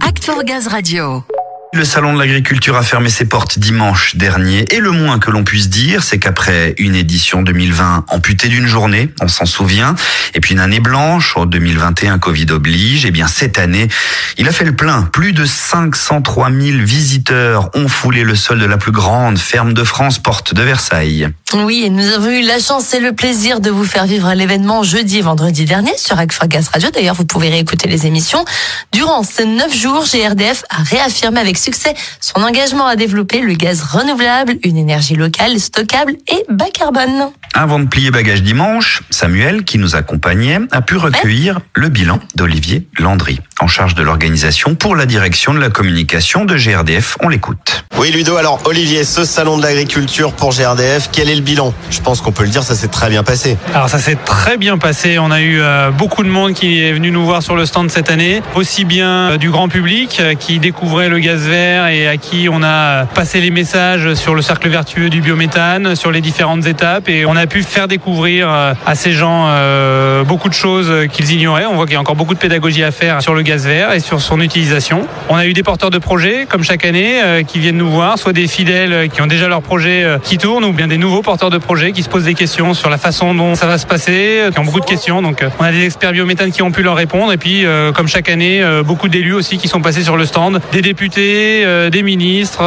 Act for Gaz Radio. Le salon de l'agriculture a fermé ses portes dimanche dernier et le moins que l'on puisse dire, c'est qu'après une édition 2020 amputée d'une journée, on s'en souvient, et puis une année blanche, en 2021 Covid oblige, et eh bien cette année, il a fait le plein. Plus de 503 000 visiteurs ont foulé le sol de la plus grande ferme de France, porte de Versailles. Oui, et nous avons eu la chance et le plaisir de vous faire vivre l'événement jeudi et vendredi dernier sur Agfagas Radio. D'ailleurs, vous pouvez réécouter les émissions. Durant ces neuf jours, GRDF a réaffirmé avec succès son engagement à développer le gaz renouvelable, une énergie locale, stockable et bas carbone. Avant de plier bagage dimanche, Samuel, qui nous accompagnait, a pu recueillir le bilan d'Olivier Landry, en charge de l'organisation pour la direction de la communication de GRDF. On l'écoute. Oui, Ludo, alors Olivier, ce salon de l'agriculture pour GRDF, quel est le bilan? Je pense qu'on peut le dire, ça s'est très bien passé. Alors ça s'est très bien passé, on a eu euh, beaucoup de monde qui est venu nous voir sur le stand cette année, aussi bien euh, du grand public euh, qui découvrait le gaz vert et à qui on a passé les messages sur le cercle vertueux du biométhane, sur les différentes étapes et on a pu faire découvrir à ces gens beaucoup de choses qu'ils ignoraient. On voit qu'il y a encore beaucoup de pédagogie à faire sur le gaz vert et sur son utilisation. On a eu des porteurs de projets, comme chaque année, qui viennent nous voir, soit des fidèles qui ont déjà leur projet euh, qui tourne, ou bien des nouveaux porteurs de projets qui se posent des questions sur la façon dont ça va se passer, euh, qui ont beaucoup de questions. Donc euh, on a des experts biométhane qui ont pu leur répondre, et puis comme chaque année, beaucoup d'élus aussi qui sont passés sur le stand, des députés, des ministres,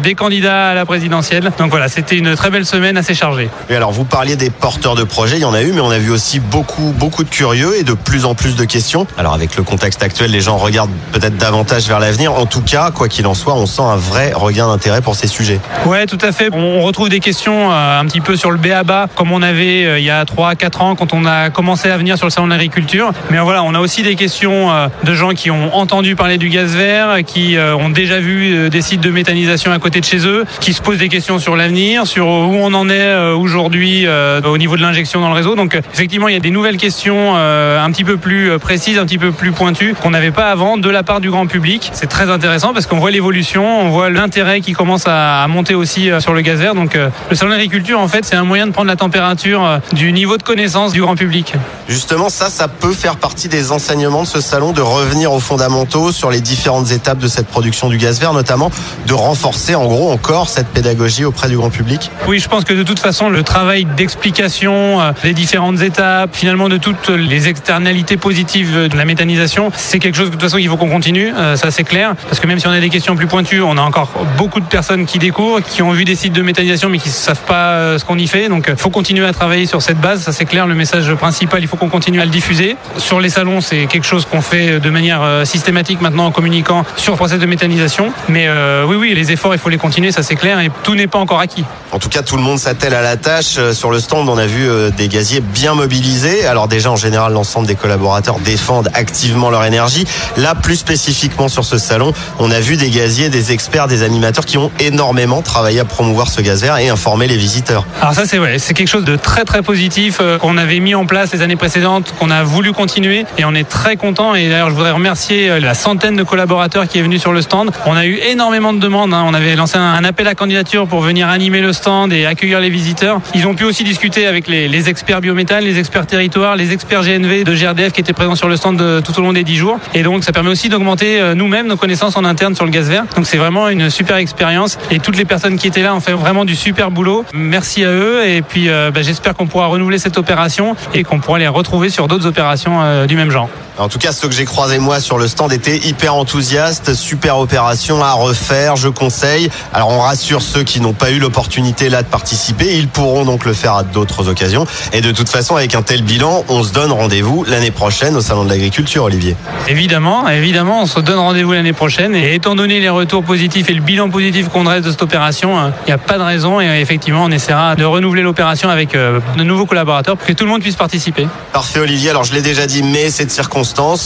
des candidats à la présidentielle. Donc voilà, c'était une très belle semaine assez chargée. Et alors vous parliez des porteurs de projets, il y en a eu, mais on a vu aussi beaucoup, beaucoup de curieux et de plus en plus de questions. Alors avec le contexte actuel, les gens regardent peut-être davantage vers l'avenir. En tout cas, quoi qu'il en soit, on sent un vrai regain d'intérêt pour ces sujets. Ouais, tout à fait. On retrouve des questions euh, un petit peu sur le BABA, comme on avait euh, il y a 3-4 ans quand on a commencé à venir sur le salon de l'agriculture. Mais voilà, on a aussi des questions euh, de gens qui ont entendu parler du gaz vert, qui ont déjà vu des sites de méthanisation à côté de chez eux, qui se posent des questions sur l'avenir, sur où on en est aujourd'hui au niveau de l'injection dans le réseau. Donc effectivement, il y a des nouvelles questions un petit peu plus précises, un petit peu plus pointues qu'on n'avait pas avant de la part du grand public. C'est très intéressant parce qu'on voit l'évolution, on voit l'intérêt intérêt qui commence à monter aussi euh, sur le gaz vert. Donc euh, le salon d'agriculture, en fait, c'est un moyen de prendre la température euh, du niveau de connaissance du grand public. Justement, ça, ça peut faire partie des enseignements de ce salon, de revenir aux fondamentaux sur les différentes étapes de cette production du gaz vert, notamment de renforcer en gros encore cette pédagogie auprès du grand public. Oui, je pense que de toute façon, le travail d'explication des différentes étapes, finalement de toutes les externalités positives de la méthanisation, c'est quelque chose de toute façon qu'il faut qu'on continue, ça c'est clair, parce que même si on a des questions plus pointues, on a encore beaucoup de personnes qui découvrent, qui ont vu des sites de méthanisation mais qui ne savent pas euh, ce qu'on y fait. Donc il euh, faut continuer à travailler sur cette base, ça c'est clair, le message principal, il faut qu'on continue à le diffuser. Sur les salons, c'est quelque chose qu'on fait de manière euh, systématique maintenant en communiquant sur le process de méthanisation. Mais oui, oui, les efforts, il faut les continuer, ça c'est clair, et tout n'est pas encore acquis. En tout cas, tout le monde s'attelle à la tâche. Sur le stand, on a vu des gaziers bien mobilisés. Alors déjà, en général, l'ensemble des collaborateurs défendent activement leur énergie. Là, plus spécifiquement sur ce salon, on a vu des gaziers, des experts, des animateurs qui ont énormément travaillé à promouvoir ce gaz vert et informer les visiteurs. Alors ça c'est vrai, c'est quelque chose de très très positif euh, qu'on avait mis en place les années précédentes, qu'on a voulu continuer et on est très content et d'ailleurs je voudrais remercier euh, la centaine de collaborateurs qui est venu sur le stand. On a eu énormément de demandes, hein. on avait lancé un appel à candidature pour venir animer le stand et accueillir les visiteurs. Ils ont pu aussi discuter avec les, experts biométhane, les experts territoires, les experts GNV de GRDF qui étaient présents sur le stand tout au long des 10 jours et donc ça permet aussi d'augmenter euh, nous-mêmes nos connaissances en interne sur le gaz vert. Donc c'est vraiment une super expérience et toutes les personnes qui étaient là ont fait vraiment du super boulot. Merci à eux et puis euh, bah, j'espère qu'on pourra renouveler cette opération et qu'on pourra les retrouver sur d'autres opérations euh, du même genre. En tout cas, ceux que j'ai croisés moi sur le stand étaient hyper enthousiastes, super opération à refaire, je conseille. Alors on rassure ceux qui n'ont pas eu l'opportunité là de participer, ils pourront donc le faire à d'autres occasions. Et de toute façon, avec un tel bilan, on se donne rendez-vous l'année prochaine au Salon de l'Agriculture, Olivier. Évidemment, évidemment, on se donne rendez-vous l'année prochaine. Et étant donné les retours positifs et le bilan positif qu'on dresse de cette opération, il hein, n'y a pas de raison. Et effectivement, on essaiera de renouveler l'opération avec euh, de nouveaux collaborateurs pour que tout le monde puisse participer. Parfait, Olivier. Alors je l'ai déjà dit, mais cette circonstance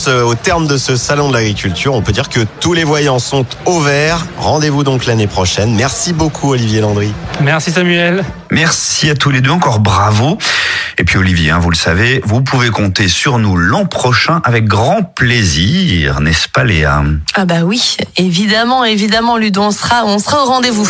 euh, au terme de ce salon de l'agriculture, on peut dire que tous les voyants sont au vert. Rendez-vous donc l'année prochaine. Merci beaucoup Olivier Landry. Merci Samuel. Merci à tous les deux, encore bravo. Et puis Olivier, hein, vous le savez, vous pouvez compter sur nous l'an prochain avec grand plaisir, n'est-ce pas Léa? Ah bah oui, évidemment, évidemment Ludo, on sera, on sera au rendez-vous.